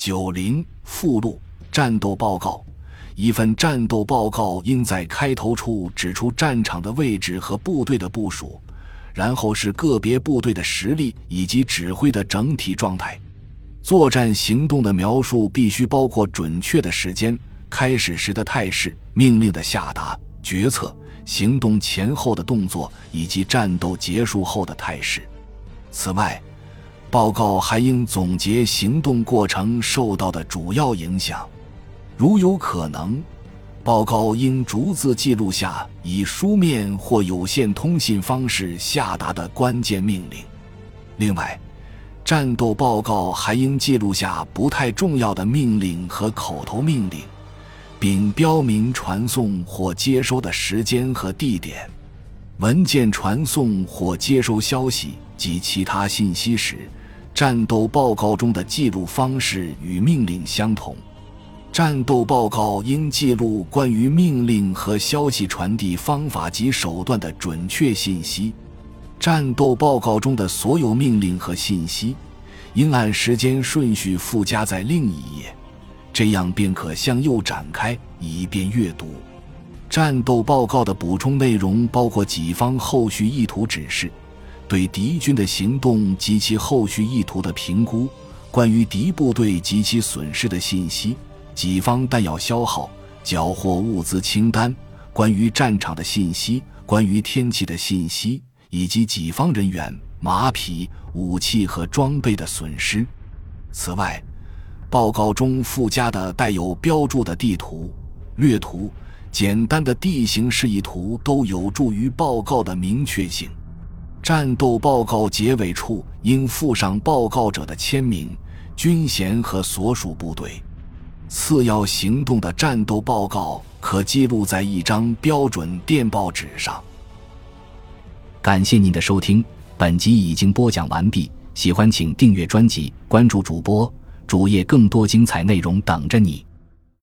九零附录战斗报告。一份战斗报告应在开头处指出战场的位置和部队的部署，然后是个别部队的实力以及指挥的整体状态。作战行动的描述必须包括准确的时间、开始时的态势、命令的下达、决策、行动前后的动作以及战斗结束后的态势。此外，报告还应总结行动过程受到的主要影响。如有可能，报告应逐字记录下以书面或有线通信方式下达的关键命令。另外，战斗报告还应记录下不太重要的命令和口头命令，并标明传送或接收的时间和地点。文件传送或接收消息及其他信息时，战斗报告中的记录方式与命令相同。战斗报告应记录关于命令和消息传递方法及手段的准确信息。战斗报告中的所有命令和信息应按时间顺序附加在另一页，这样便可向右展开，以便阅读。战斗报告的补充内容包括己方后续意图指示、对敌军的行动及其后续意图的评估、关于敌部队及其损失的信息。己方弹药消耗、缴获物资清单、关于战场的信息、关于天气的信息，以及己方人员、马匹、武器和装备的损失。此外，报告中附加的带有标注的地图、略图、简单的地形示意图都有助于报告的明确性。战斗报告结尾处应附上报告者的签名、军衔和所属部队。次要行动的战斗报告可记录在一张标准电报纸上。感谢您的收听，本集已经播讲完毕。喜欢请订阅专辑，关注主播主页，更多精彩内容等着你。